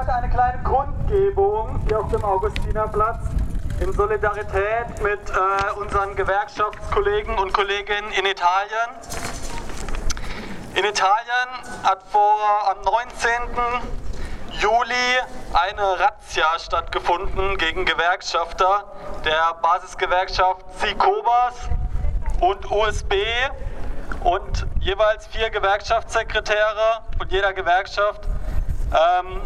heute eine kleine Kundgebung hier auf dem Augustinerplatz in Solidarität mit äh, unseren Gewerkschaftskollegen und Kolleginnen in Italien. In Italien hat vor am 19. Juli eine Razzia stattgefunden gegen Gewerkschafter der Basisgewerkschaft Sikobas und USB und jeweils vier Gewerkschaftssekretäre von jeder Gewerkschaft ähm,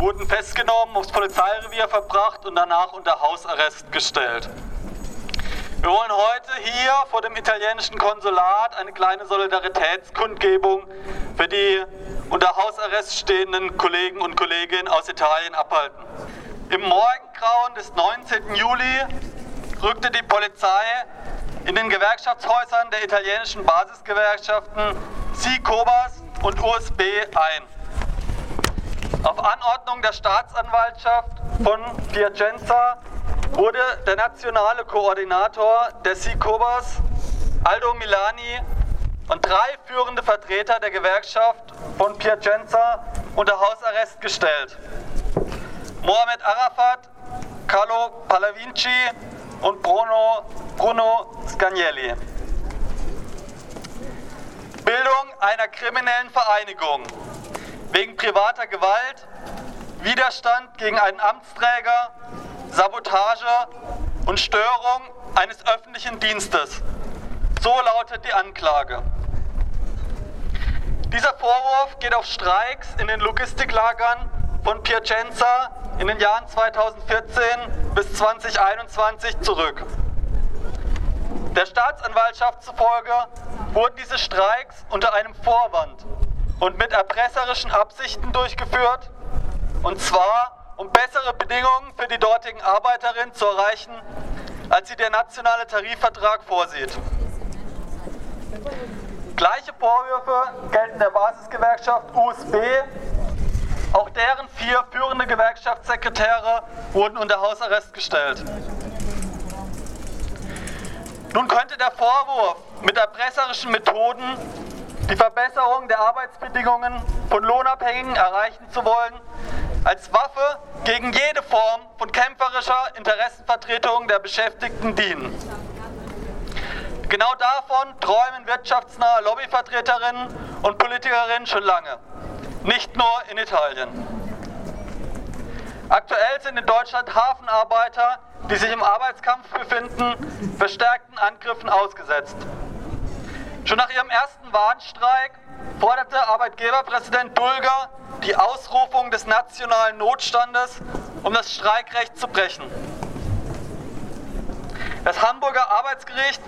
wurden festgenommen, aufs Polizeirevier verbracht und danach unter Hausarrest gestellt. Wir wollen heute hier vor dem italienischen Konsulat eine kleine Solidaritätskundgebung für die unter Hausarrest stehenden Kollegen und Kolleginnen aus Italien abhalten. Im Morgengrauen des 19. Juli rückte die Polizei in den Gewerkschaftshäusern der italienischen Basisgewerkschaften SICOBAS und USB ein. Auf Anordnung der Staatsanwaltschaft von Piacenza wurde der nationale Koordinator der SICOBAS, Aldo Milani, und drei führende Vertreter der Gewerkschaft von Piacenza unter Hausarrest gestellt. Mohamed Arafat, Carlo Palavinci und Bruno, Bruno Scagnelli. Bildung einer kriminellen Vereinigung wegen privater Gewalt, Widerstand gegen einen Amtsträger, Sabotage und Störung eines öffentlichen Dienstes. So lautet die Anklage. Dieser Vorwurf geht auf Streiks in den Logistiklagern von Piacenza in den Jahren 2014 bis 2021 zurück. Der Staatsanwaltschaft zufolge wurden diese Streiks unter einem Vorwand und mit erpresserischen Absichten durchgeführt, und zwar um bessere Bedingungen für die dortigen Arbeiterinnen zu erreichen, als sie der nationale Tarifvertrag vorsieht. Gleiche Vorwürfe gelten der Basisgewerkschaft USB. Auch deren vier führende Gewerkschaftssekretäre wurden unter Hausarrest gestellt. Nun könnte der Vorwurf, mit erpresserischen Methoden die Verbesserung der Arbeitsbedingungen von Lohnabhängigen erreichen zu wollen, als Waffe gegen jede Form von kämpferischer Interessenvertretung der Beschäftigten dienen. Genau davon träumen wirtschaftsnahe Lobbyvertreterinnen und Politikerinnen schon lange, nicht nur in Italien. Aktuell sind in Deutschland Hafenarbeiter, die sich im Arbeitskampf befinden, verstärkten Angriffen ausgesetzt. Schon nach ihrem ersten Warnstreik forderte Arbeitgeberpräsident Dulger die Ausrufung des nationalen Notstandes, um das Streikrecht zu brechen. Das Hamburger Arbeitsgericht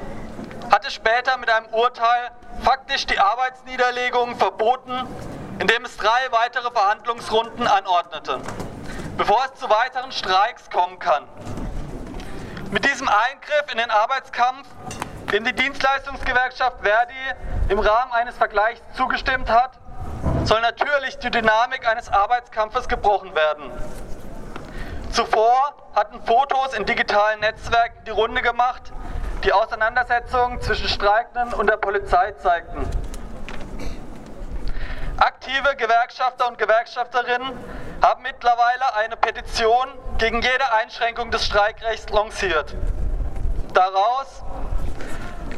hatte später mit einem Urteil faktisch die Arbeitsniederlegung verboten, indem es drei weitere Verhandlungsrunden anordnete, bevor es zu weiteren Streiks kommen kann. Mit diesem Eingriff in den Arbeitskampf dem die Dienstleistungsgewerkschaft Verdi im Rahmen eines Vergleichs zugestimmt hat, soll natürlich die Dynamik eines Arbeitskampfes gebrochen werden. Zuvor hatten Fotos in digitalen Netzwerken die Runde gemacht, die Auseinandersetzungen zwischen Streikenden und der Polizei zeigten. Aktive Gewerkschafter und Gewerkschafterinnen haben mittlerweile eine Petition gegen jede Einschränkung des Streikrechts lanciert. Daraus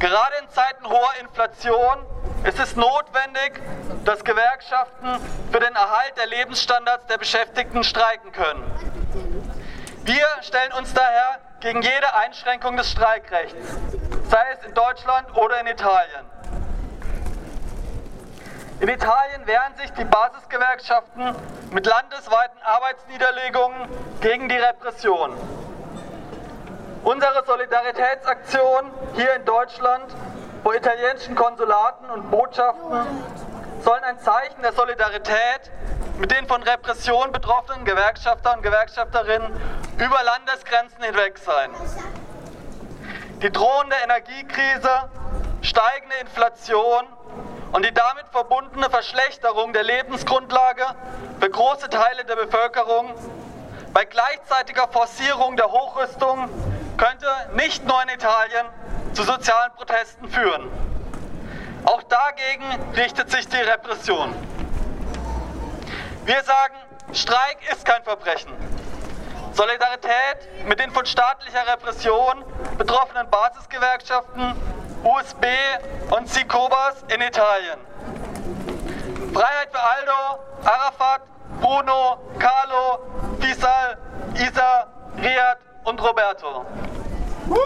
Gerade in Zeiten hoher Inflation ist es notwendig, dass Gewerkschaften für den Erhalt der Lebensstandards der Beschäftigten streiken können. Wir stellen uns daher gegen jede Einschränkung des Streikrechts, sei es in Deutschland oder in Italien. In Italien wehren sich die Basisgewerkschaften mit landesweiten Arbeitsniederlegungen gegen die Repression. Unsere Solidaritätsaktion hier in Deutschland vor italienischen Konsulaten und Botschaften sollen ein Zeichen der Solidarität mit den von Repression betroffenen Gewerkschaftern und Gewerkschafterinnen über Landesgrenzen hinweg sein. Die drohende Energiekrise, steigende Inflation und die damit verbundene Verschlechterung der Lebensgrundlage für große Teile der Bevölkerung bei gleichzeitiger Forcierung der Hochrüstung könnte nicht nur in Italien zu sozialen Protesten führen. Auch dagegen richtet sich die Repression. Wir sagen, Streik ist kein Verbrechen. Solidarität mit den von staatlicher Repression betroffenen Basisgewerkschaften USB und Sikobas in Italien. Freiheit für Aldo, Arafat, Bruno, Carlo, Fisal, Isa, Riyad und Roberto. Woo!